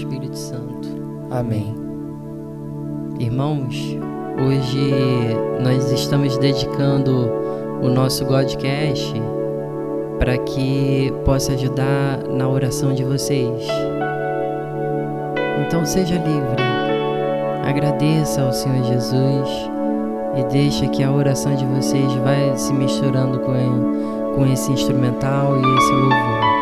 Espírito Santo. Amém. Irmãos, hoje nós estamos dedicando o nosso Godcast para que possa ajudar na oração de vocês. Então seja livre, agradeça ao Senhor Jesus e deixe que a oração de vocês vá se misturando com, com esse instrumental e esse louvor.